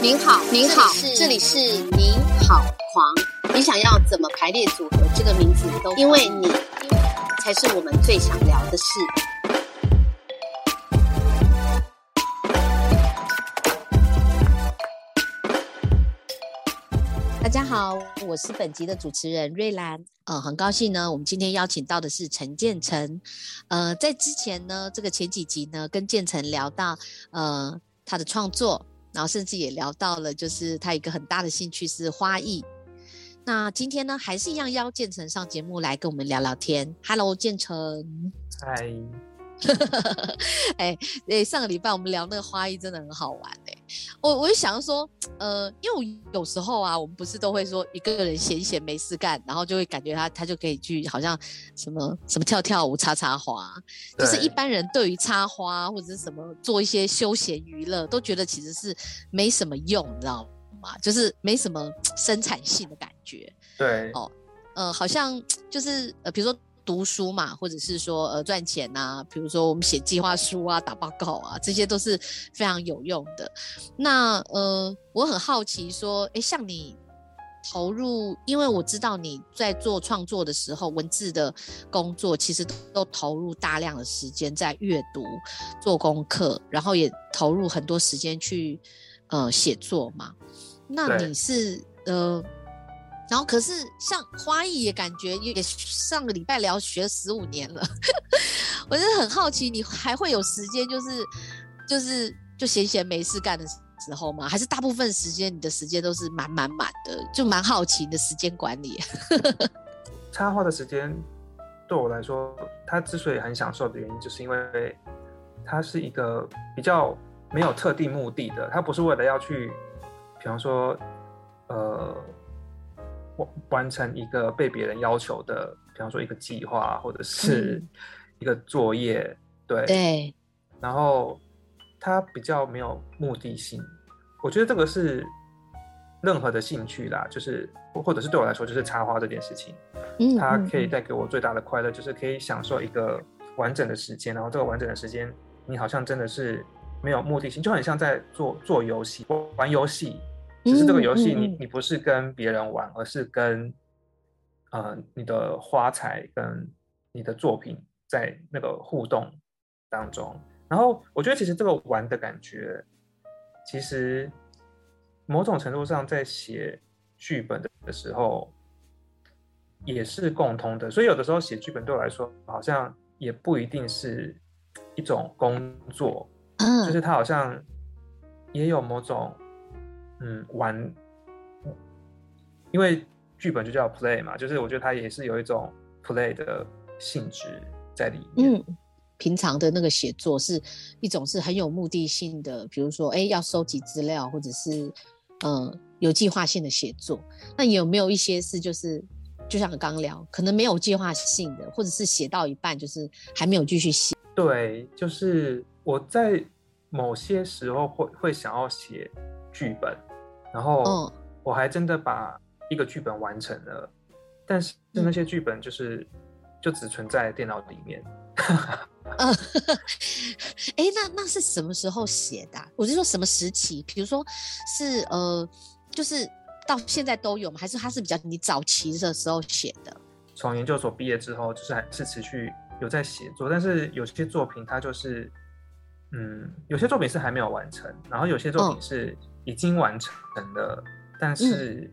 您好，您好，这里是您好狂。你想要怎么排列组合这个名字都，因为你才是我们最想聊的事。大家好，我是本集的主持人瑞兰。呃，很高兴呢，我们今天邀请到的是陈建成。呃，在之前呢，这个前几集呢，跟建成聊到呃他的创作。然后甚至也聊到了，就是他一个很大的兴趣是花艺。那今天呢，还是一样邀建成上节目来跟我们聊聊天。Hello，建成。嗨。哎哎，上个礼拜我们聊那个花艺真的很好玩哎，我我就想说，呃，因为有时候啊，我们不是都会说一个人闲闲没事干，然后就会感觉他他就可以去好像什么什么跳跳舞、插插花，就是一般人对于插花或者是什么做一些休闲娱乐，都觉得其实是没什么用，你知道吗？就是没什么生产性的感觉。对，哦，呃，好像就是呃，比如说。读书嘛，或者是说呃赚钱呐，比如说我们写计划书啊、打报告啊，这些都是非常有用的。那呃，我很好奇说，诶，像你投入，因为我知道你在做创作的时候，文字的工作其实都投入大量的时间在阅读、做功课，然后也投入很多时间去呃写作嘛。那你是呃？然后可是像花艺也感觉也上个礼拜聊学十五年了，我真的很好奇，你还会有时间就是就是就闲闲没事干的时候吗？还是大部分时间你的时间都是满满满的？就蛮好奇你的时间管理。插花的时间对我来说，它之所以很享受的原因，就是因为它是一个比较没有特定目的的，它不是为了要去，比方说呃。完完成一个被别人要求的，比方说一个计划或者是一个作业，对对。然后他比较没有目的性，我觉得这个是任何的兴趣啦，就是或者是对我来说，就是插花这件事情，嗯，它可以带给我最大的快乐，就是可以享受一个完整的时间，然后这个完整的时间，你好像真的是没有目的性，就很像在做做游戏，玩游戏。只是这个游戏，你你不是跟别人玩，而是跟，呃，你的花材跟你的作品在那个互动当中。然后我觉得，其实这个玩的感觉，其实某种程度上在写剧本的的时候也是共通的。所以有的时候写剧本对我来说，好像也不一定是一种工作，就是它好像也有某种。嗯，玩，因为剧本就叫 play 嘛，就是我觉得它也是有一种 play 的性质在里面。嗯，平常的那个写作是一种是很有目的性的，比如说，哎，要收集资料，或者是嗯有计划性的写作。那有没有一些是就是就像刚聊，可能没有计划性的，或者是写到一半就是还没有继续写？对，就是我在某些时候会会想要写。剧本，然后我还真的把一个剧本完成了，但是那些剧本就是就只存在电脑里面。呃，哎，那那是什么时候写的？我是说什么时期？比如说是呃，就是到现在都有吗？还是它是比较你早期的时候写的？从研究所毕业之后，就是还是持续有在写作，但是有些作品它就是，嗯，有些作品是还没有完成，然后有些作品是。已经完成了，但是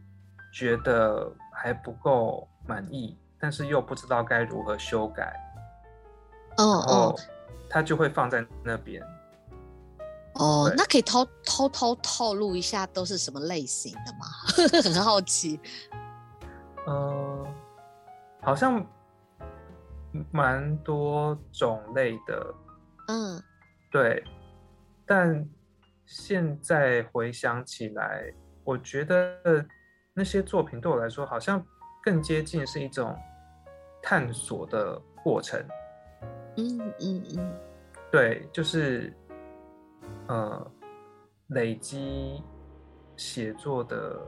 觉得还不够满意，但是又不知道该如何修改，哦哦，他就会放在那边。哦，那可以偷偷偷透露一下都是什么类型的吗？很好奇。嗯，好像蛮多种类的。嗯，对，但。现在回想起来，我觉得那些作品对我来说，好像更接近是一种探索的过程。嗯嗯嗯，对，就是呃，累积写作的，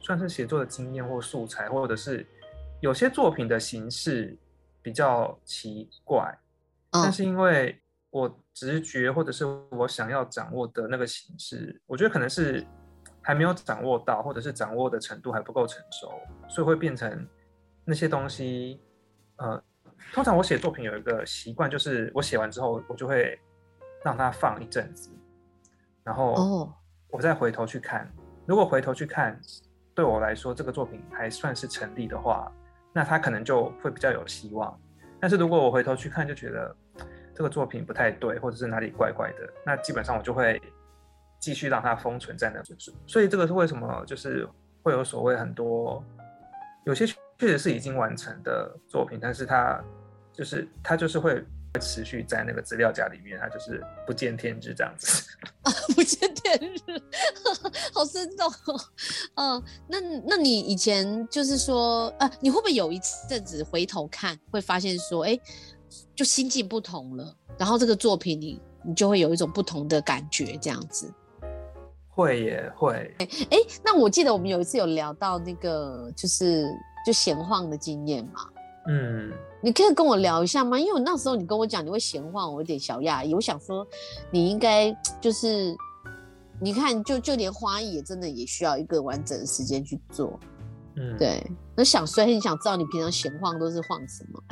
算是写作的经验或素材，或者是有些作品的形式比较奇怪，但是因为我直觉或者是我想要掌握的那个形式，我觉得可能是还没有掌握到，或者是掌握的程度还不够成熟，所以会变成那些东西。呃，通常我写作品有一个习惯，就是我写完之后，我就会让它放一阵子，然后我再回头去看。如果回头去看，对我来说这个作品还算是成立的话，那它可能就会比较有希望。但是如果我回头去看，就觉得这个作品不太对，或者是哪里怪怪的，那基本上我就会继续让它封存在那。所以这个是为什么，就是会有所谓很多有些确实是已经完成的作品，但是它就是它就是会。持续在那个资料夹里面，它就是不见天日这样子 啊，不见天日，好生动哦。嗯，那那你以前就是说，呃，你会不会有一阵子回头看，会发现说，哎，就心境不同了，然后这个作品你你就会有一种不同的感觉，这样子。会也会。哎，那我记得我们有一次有聊到那个，就是就闲晃的经验嘛。嗯。你可以跟我聊一下吗？因为那时候你跟我讲你会闲晃，我有点小讶异。我想说，你应该就是，你看，就就连花艺也真的也需要一个完整的时间去做。嗯，对。那想，所以你想知道你平常闲晃都是晃什么，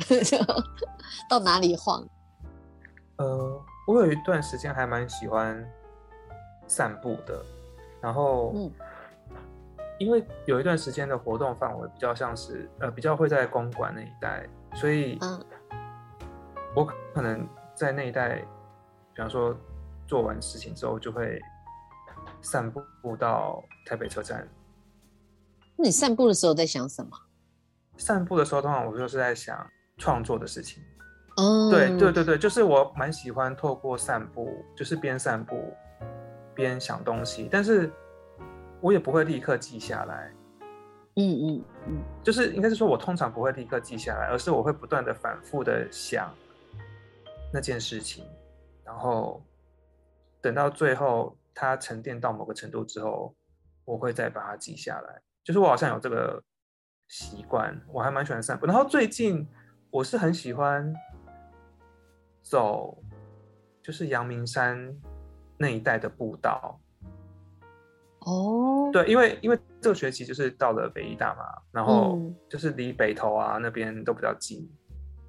到哪里晃？呃，我有一段时间还蛮喜欢散步的，然后，嗯，因为有一段时间的活动范围比较像是，呃，比较会在公馆那一带。所以，我可能在那一带，比方说做完事情之后，就会散步到台北车站。那你散步的时候在想什么？散步的时候，通常我就是在想创作的事情。哦，对对对对，就是我蛮喜欢透过散步，就是边散步边想东西，但是我也不会立刻记下来。嗯嗯嗯，就是应该是说，我通常不会立刻记下来，而是我会不断的反复的想那件事情，然后等到最后它沉淀到某个程度之后，我会再把它记下来。就是我好像有这个习惯，我还蛮喜欢散步。然后最近我是很喜欢走，就是阳明山那一带的步道。哦，对，因为因为这个学期就是到了北医大嘛，然后就是离北投啊那边都比较近，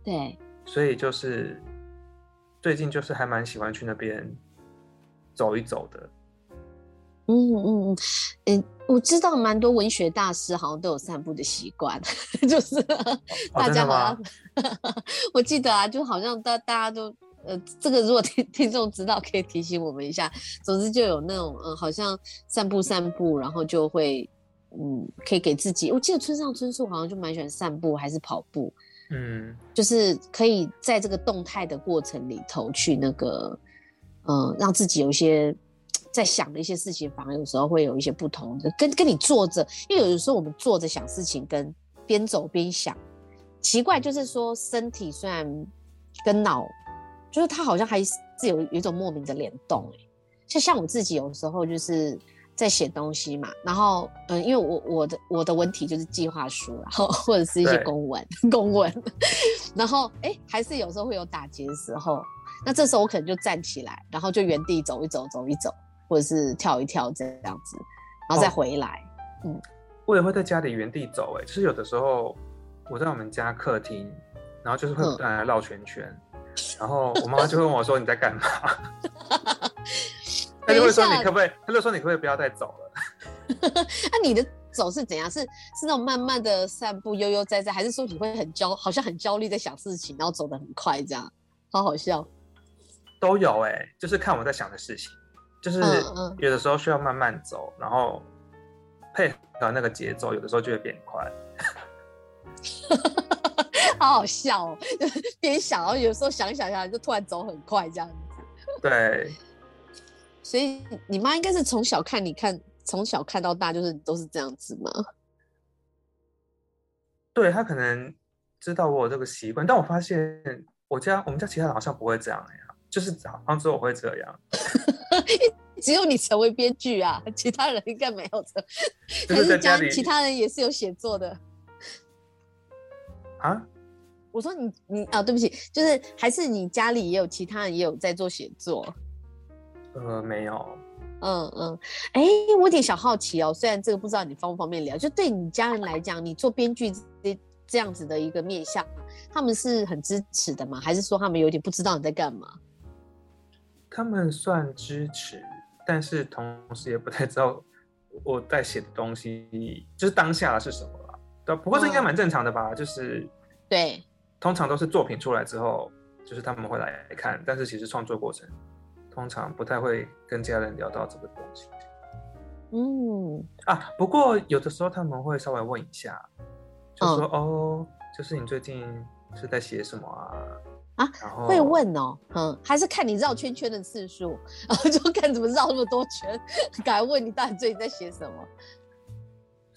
对，所以就是最近就是还蛮喜欢去那边走一走的。嗯嗯嗯，嗯，我知道蛮多文学大师好像都有散步的习惯，就是大家好像，我记得啊，就好像大大家都。呃，这个如果听听众知道，可以提醒我们一下。总之就有那种，嗯，好像散步散步，然后就会，嗯，可以给自己。我记得村上春树好像就蛮喜欢散步还是跑步，嗯，就是可以在这个动态的过程里头去那个，嗯，让自己有一些在想的一些事情，反而有时候会有一些不同的。跟跟你坐着，因为有的时候我们坐着想事情，跟边走边想，奇怪就是说身体虽然跟脑。就是它好像还是有有一种莫名的联动哎，就像我自己有时候就是在写东西嘛，然后嗯，因为我我的我的文体就是计划书，然 后或者是一些公文公文，然后哎，还是有时候会有打结的时候，那这时候我可能就站起来，然后就原地走一走走一走，或者是跳一跳这样子，然后再回来。嗯，我也会在家里原地走哎，就是有的时候我在我们家客厅，然后就是会呃绕圈圈。然后我妈妈就问我说：“你在干嘛？” 他就会说：“你可不可以？”他就说：“你可不可以不要再走了？”那你的走是怎样？是是那种慢慢的散步，悠悠哉哉，还是说你会很焦，好像很焦虑在想事情，然后走得很快这样？好好笑。都有哎，就是看我在想的事情，就是有的时候需要慢慢走，然后配合那个节奏，有的时候就会变快。好好笑哦，边想，然后有时候想想想，就突然走很快这样子。对，所以你妈应该是从小看你看，从小看到大，就是都是这样子吗？对他可能知道我有这个习惯，但我发现我家我们家其他人好像不会这样呀，就是好像只有我会这样。只有你成为编剧啊，其他人应该没有的。还是家其他人也是有写作的啊？我说你你啊，对不起，就是还是你家里也有其他人也有在做写作？呃，没有。嗯嗯，哎，我有点小好奇哦，虽然这个不知道你方不方便聊，就对你家人来讲，你做编剧这这样子的一个面向，他们是很支持的吗？还是说他们有点不知道你在干嘛？他们算支持，但是同时也不太知道我在写的东西就是当下是什么了。对，不过这应该蛮正常的吧？就是对，通常都是作品出来之后，就是他们会来看，但是其实创作过程。通常不太会跟家人聊到这个东西。嗯啊，不过有的时候他们会稍微问一下，就说：“哦，就是你最近是在写什么啊？”啊，会问哦，嗯，还是看你绕圈圈的次数，然后就看怎么绕那么多圈，敢问你到底最近在写什么？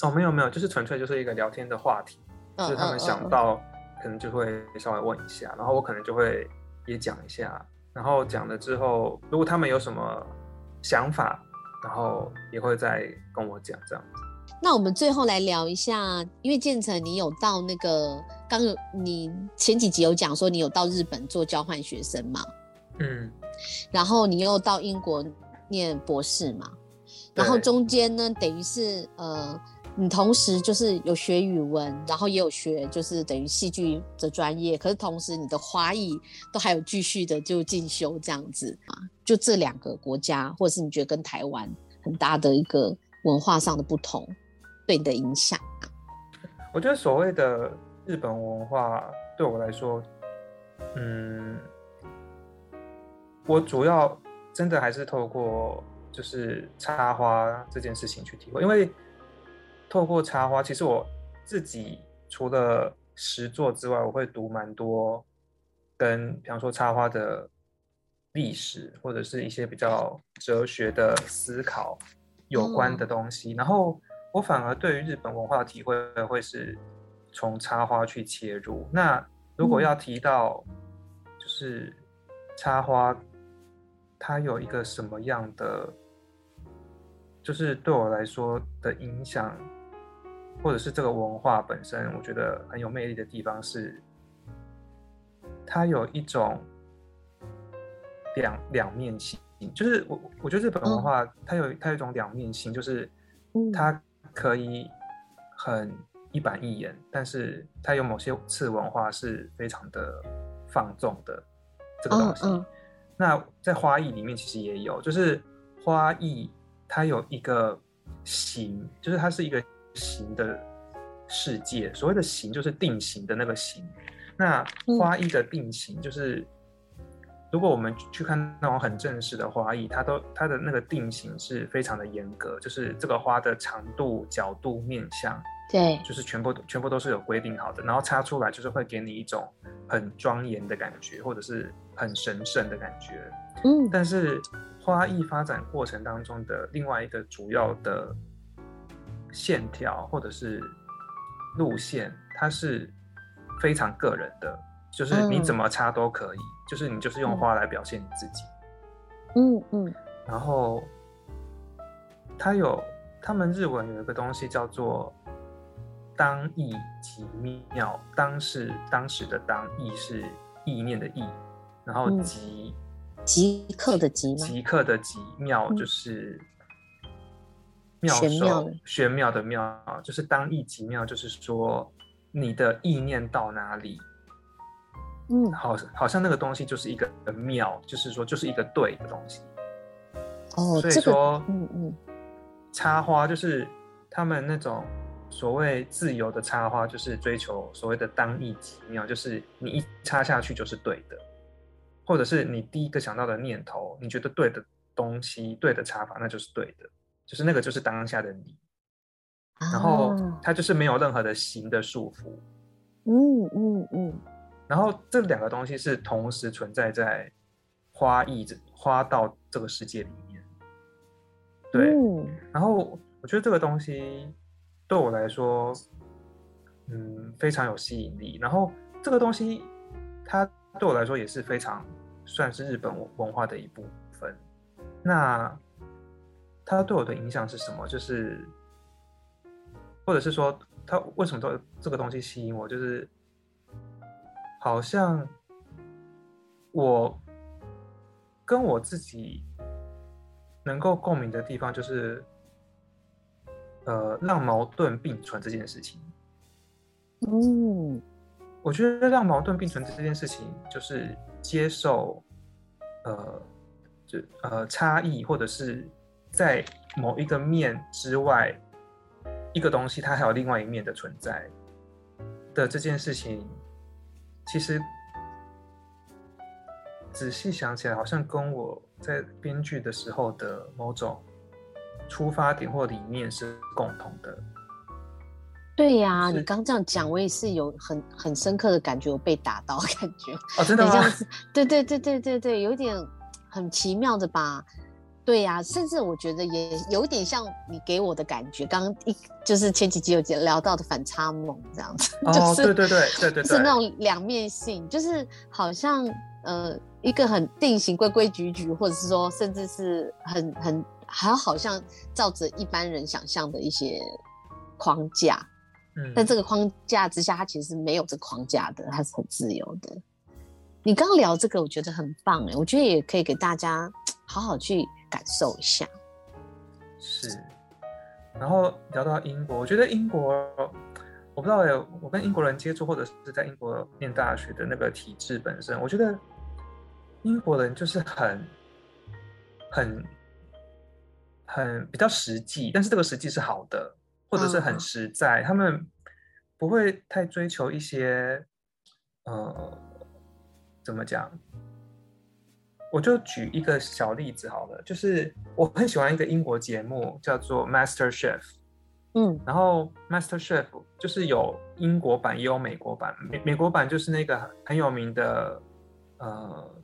哦，没有没有，就是纯粹就是一个聊天的话题，就是他们想到可能就会稍微问一下，然后我可能就会也讲一下。然后讲了之后，如果他们有什么想法，然后也会再跟我讲这样子。那我们最后来聊一下，因为建成你有到那个刚有你前几集有讲说你有到日本做交换学生嘛？嗯。然后你又到英国念博士嘛？然后中间呢，等于是呃。你同时就是有学语文，然后也有学就是等于戏剧的专业，可是同时你的花艺都还有继续的就进修这样子啊，就这两个国家，或者是你觉得跟台湾很大的一个文化上的不同，对你的影响？我觉得所谓的日本文化对我来说，嗯，我主要真的还是透过就是插花这件事情去体会，因为。透过插花，其实我自己除了实作之外，我会读蛮多跟，比方说插花的历史或者是一些比较哲学的思考有关的东西。然后我反而对于日本文化的体会会是从插花去切入。那如果要提到就是插花，它有一个什么样的，就是对我来说的影响？或者是这个文化本身，我觉得很有魅力的地方是，它有一种两两面性，就是我我觉得日本文化它有它有一种两面性，就是它可以很一板一眼，但是它有某些次文化是非常的放纵的这个东西。那在花艺里面其实也有，就是花艺它有一个形，就是它是一个。形的世界，所谓的形就是定型的那个形。那花艺的定型就是，如果我们去看那种很正式的花艺，它都它的那个定型是非常的严格，就是这个花的长度、角度、面相，对，就是全部全部都是有规定好的。然后插出来就是会给你一种很庄严的感觉，或者是很神圣的感觉。嗯，但是花艺发展过程当中的另外一个主要的。线条或者是路线，它是非常个人的，就是你怎么插都可以，就是你就是用花来表现你自己。嗯嗯。然后，它有他们日文有一个东西叫做“当意即妙”，当是当时的当，意是意念的意，然后即即刻的即即刻的即妙就是。妙手玄妙的妙啊，就是当意即妙，就是说你的意念到哪里，嗯，好，好像那个东西就是一个妙，就是说就是一个对的东西。哦，所以说，嗯嗯，插花就是他们那种所谓自由的插花，就是追求所谓的当意即妙，就是你一插下去就是对的，或者是你第一个想到的念头，你觉得对的东西，对的插法，那就是对的。就是那个，就是当下的你，然后它就是没有任何的形的束缚，嗯嗯嗯，然后这两个东西是同时存在在花艺这花道这个世界里面，对，然后我觉得这个东西对我来说，嗯，非常有吸引力。然后这个东西它对我来说也是非常算是日本文化的一部分，那。它对我的影响是什么？就是，或者是说，它为什么都这个东西吸引我？就是好像我跟我自己能够共鸣的地方，就是呃，让矛盾并存这件事情。嗯，我觉得让矛盾并存这件事情，就是接受呃，就呃差异，或者是在某一个面之外，一个东西它还有另外一面的存在的这件事情。其实仔细想起来，好像跟我在编剧的时候的某种出发点或理念是共同的。对呀，你刚这样讲，我也是有很很深刻的感觉，我被打到感觉。哦，真的吗？对对对对对对，有点很奇妙的吧。对呀，甚至我觉得也有点像你给我的感觉，刚刚一就是前几集有聊到的反差萌这样子，哦，对对对对对，是那种两面性，就是好像呃一个很定型规规矩矩，或者是说甚至是很很还好像照着一般人想象的一些框架，嗯，在这个框架之下，它其实是没有这框架的，它是很自由的。你刚刚聊这个，我觉得很棒哎，我觉得也可以给大家好好去。感受一下，是。然后聊到英国，我觉得英国，我不知道有我跟英国人接触，或者是在英国念大学的那个体制本身，我觉得英国人就是很、很、很比较实际，但是这个实际是好的，或者是很实在，他们不会太追求一些，呃，怎么讲？我就举一个小例子好了，就是我很喜欢一个英国节目叫做 Master Chef，嗯，然后 Master Chef 就是有英国版也有美国版，美美国版就是那个很有名的呃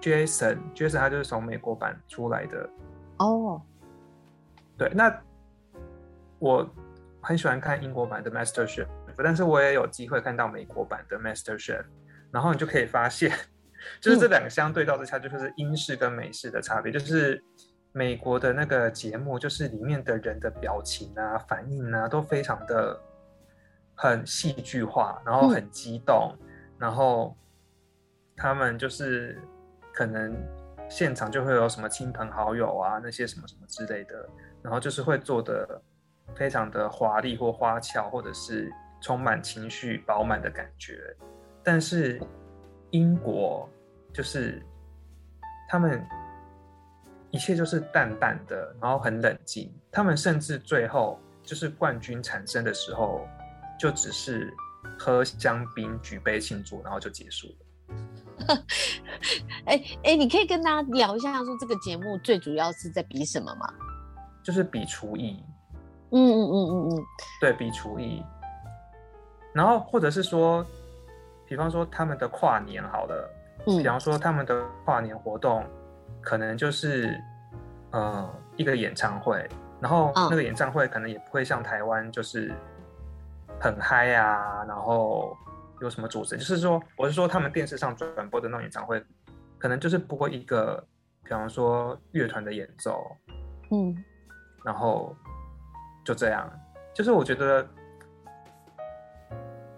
Jason，Jason 他就是从美国版出来的哦，对，那我很喜欢看英国版的 Master Chef，但是我也有机会看到美国版的 Master Chef，然后你就可以发现。就是这两个相对照之下，就是英式跟美式的差别。就是美国的那个节目，就是里面的人的表情啊、反应啊，都非常的很戏剧化，然后很激动，然后他们就是可能现场就会有什么亲朋好友啊，那些什么什么之类的，然后就是会做的非常的华丽或花俏，或者是充满情绪饱满的感觉，但是。英国就是他们一切就是淡淡的，然后很冷静。他们甚至最后就是冠军产生的时候，就只是喝香槟、举杯庆祝，然后就结束了。哎哎，你可以跟大家聊一下，说这个节目最主要是在比什么吗？就是比厨艺。嗯嗯嗯嗯嗯，对比厨艺，然后或者是说。比方说他们的跨年好了，嗯，比方说他们的跨年活动，可能就是呃一个演唱会，然后那个演唱会可能也不会像台湾就是很嗨啊，然后有什么组织，就是说我是说他们电视上转播的那种演唱会，可能就是播一个，比方说乐团的演奏，嗯，然后就这样，就是我觉得。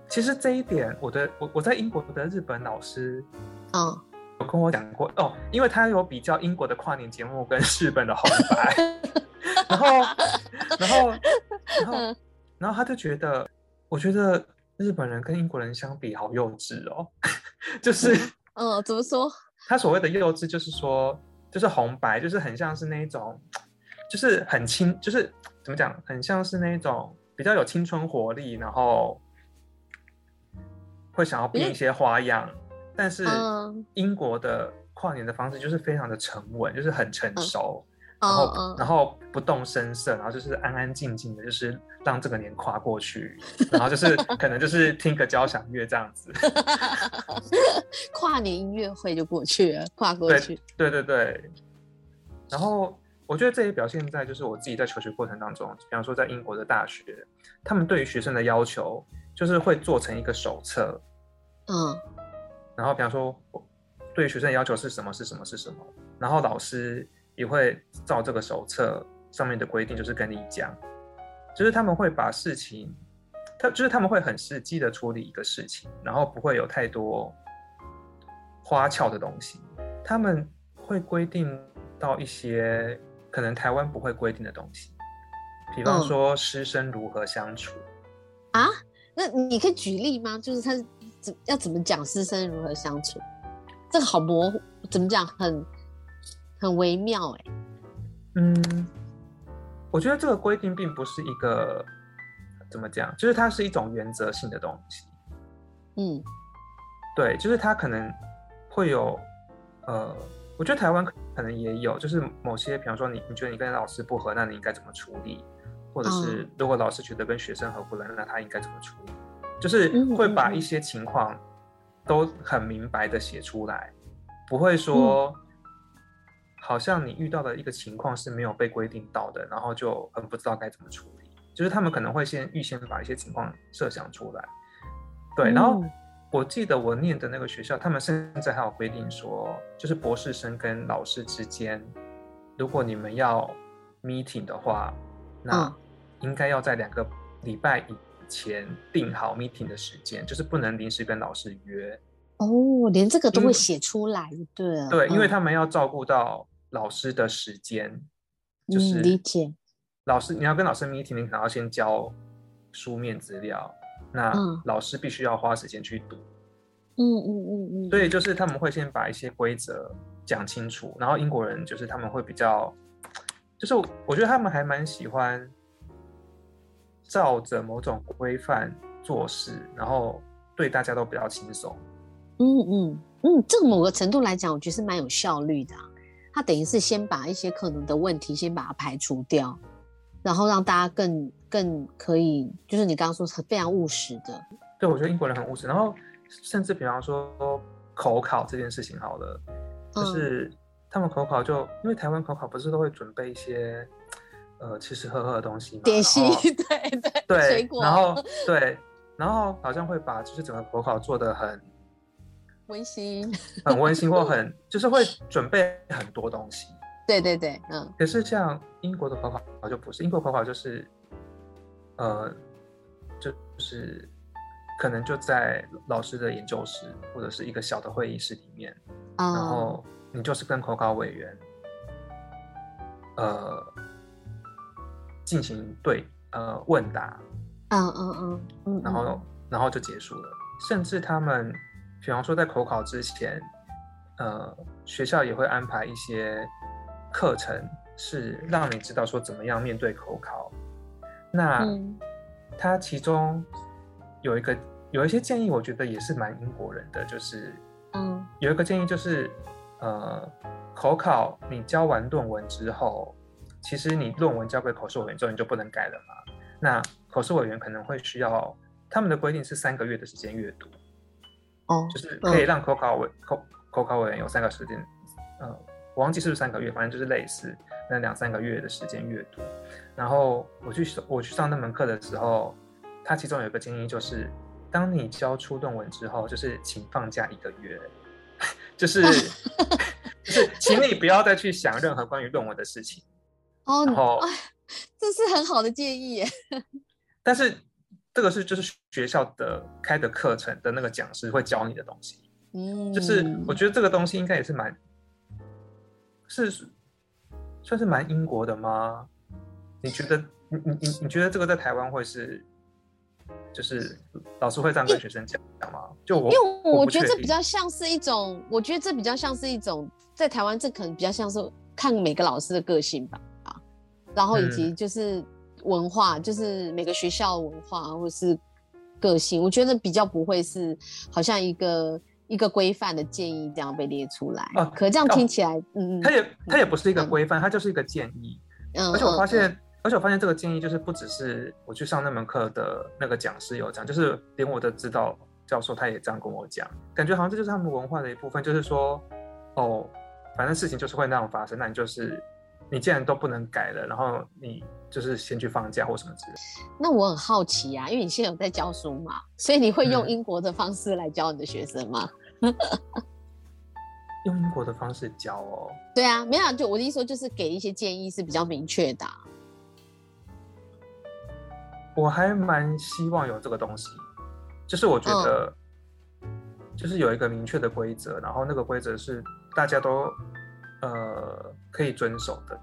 其实这一点，我的我我在英国的日本老师，嗯，有跟我讲过哦，因为他有比较英国的跨年节目跟日本的红白，然后，然后，然后，然后他就觉得，我觉得日本人跟英国人相比好幼稚哦，就是，嗯，怎么说？他所谓的幼稚，就是说，就是红白，就是很像是那种，就是很青，就是怎么讲，很像是那种比较有青春活力，然后。会想要变一些花样，但是英国的跨年的方式就是非常的沉稳，就是很成熟，然后然后不动声色，然后就是安安静静的，就是让这个年跨过去，然后就是可能就是听个交响乐这样子，跨年音乐会就过去了，跨过去，对对对。然后我觉得这也表现在就是我自己在求学过程当中，比方说在英国的大学，他们对于学生的要求。就是会做成一个手册，嗯，然后比方说，对学生的要求是什么是什么是什么，然后老师也会照这个手册上面的规定，就是跟你讲，就是他们会把事情他就是他们会很实际的处理一个事情，然后不会有太多花俏的东西。他们会规定到一些可能台湾不会规定的东西，比方说师生如何相处啊？那你可以举例吗？就是他怎要怎么讲师生如何相处？这个好模糊，怎么讲？很很微妙哎。嗯，我觉得这个规定并不是一个。怎么讲？就是它是一种原则性的东西。嗯，对，就是它可能会有，呃，我觉得台湾可能也有，就是某些，比方说你你觉得你跟老师不合，那你应该怎么处理？或者是如果老师觉得跟学生合不来，那他应该怎么处理？就是会把一些情况都很明白的写出来，不会说好像你遇到的一个情况是没有被规定到的，然后就很不知道该怎么处理。就是他们可能会先预先把一些情况设想出来，对。然后我记得我念的那个学校，他们甚至还有规定说，就是博士生跟老师之间，如果你们要 meeting 的话，那应该要在两个礼拜以前定好 meeting 的时间，就是不能临时跟老师约。哦，连这个都会写出来，对。对，因为他们要照顾到老师的时间，就是理解。老师，你要跟老师 meeting，你可能要先交书面资料，那老师必须要花时间去读。嗯嗯嗯嗯。所以就是他们会先把一些规则讲清楚，然后英国人就是他们会比较，就是我觉得他们还蛮喜欢照着某种规范做事，然后对大家都比较轻松。嗯嗯嗯，这个某个程度来讲，我觉得是蛮有效率的。他等于是先把一些可能的问题先把它排除掉。然后让大家更更可以，就是你刚刚说是非常务实的。对，我觉得英国人很务实。然后甚至比方说口考这件事情好了，就是他们口考就因为台湾口考不是都会准备一些呃吃吃喝喝的东西嘛，点心，对 对对，水果，然后 对，然后好像会把就是整个口考做的很温馨，很温馨或很就是会准备很多东西。对对对，嗯。可是像英国的口考就不是，英国口考就是，呃，就是可能就在老师的研究室或者是一个小的会议室里面，然后你就是跟口考委员，呃，进行对呃问答，嗯嗯嗯嗯，然后然后就结束了。甚至他们，比方说在口考之前，呃，学校也会安排一些。课程是让你知道说怎么样面对口考，那它其中有一个有一些建议，我觉得也是蛮英国人的，就是嗯，有一个建议就是，呃，口考你交完论文之后，其实你论文交给口试委员之后，你就不能改了嘛。那口试委员可能会需要他们的规定是三个月的时间阅读，哦，就是可以让口考委口口考委员有三个时间，呃。我忘记是不是三个月，反正就是类似那两三个月的时间阅读。然后我去我去上那门课的时候，他其中有一个建议就是，当你交出论文之后，就是请放假一个月，就是 就是请你不要再去想任何关于论文的事情。哦，然后这是很好的建议耶。但是这个是就是学校的开的课程的那个讲师会教你的东西。嗯，就是我觉得这个东西应该也是蛮。是算是蛮英国的吗？你觉得你你你你觉得这个在台湾会是就是老师会这样跟学生讲吗？就我因为我觉得这比较像是一种，我觉得这比较像是一种在台湾这可能比较像是看每个老师的个性吧啊，然后以及就是文化，就是每个学校文化或是个性，我觉得比较不会是好像一个。一个规范的建议这样被列出来啊，可这样听起来，嗯嗯，它也它也不是一个规范，它就是一个建议。嗯，而且我发现，而且我发现这个建议就是不只是我去上那门课的那个讲师有讲，就是连我的指导教授他也这样跟我讲，感觉好像这就是他们文化的一部分，就是说，哦，反正事情就是会那样发生，那你就是你既然都不能改了，然后你就是先去放假或什么之类。那我很好奇啊，因为你现在有在教书嘛，所以你会用英国的方式来教你的学生吗？用英国的方式教哦。对啊，没有就我的意思说，就是给一些建议是比较明确的。我还蛮希望有这个东西，就是我觉得，就是有一个明确的规则，然后那个规则是大家都呃可以遵守的，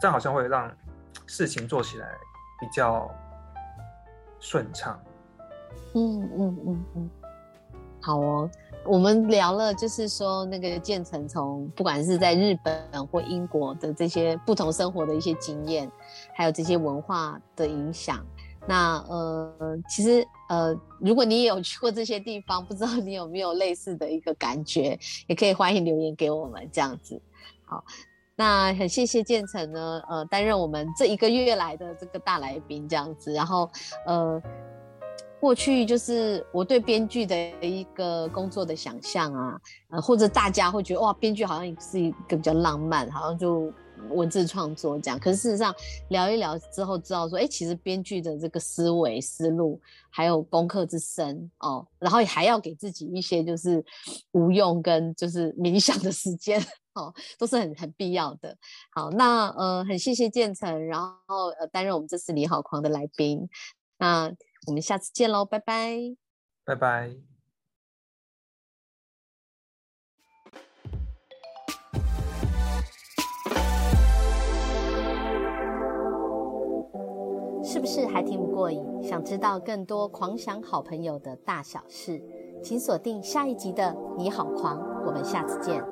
这样好像会让事情做起来比较顺畅。嗯嗯嗯嗯，好哦。我们聊了，就是说那个建成从不管是在日本或英国的这些不同生活的一些经验，还有这些文化的影响。那呃，其实呃，如果你也有去过这些地方，不知道你有没有类似的一个感觉，也可以欢迎留言给我们这样子。好，那很谢谢建成呢，呃，担任我们这一个月来的这个大来宾这样子，然后呃。过去就是我对编剧的一个工作的想象啊，呃，或者大家会觉得哇，编剧好像是一个比较浪漫，好像就文字创作这样。可是事实上聊一聊之后，知道说，哎，其实编剧的这个思维思路还有功课之深哦，然后还要给自己一些就是无用跟就是冥想的时间哦，都是很很必要的。好，那呃，很谢谢建成，然后呃，担任我们这次你好狂的来宾，那。我们下次见喽，拜拜，拜拜。是不是还听不过瘾？想知道更多狂想好朋友的大小事，请锁定下一集的《你好狂》，我们下次见。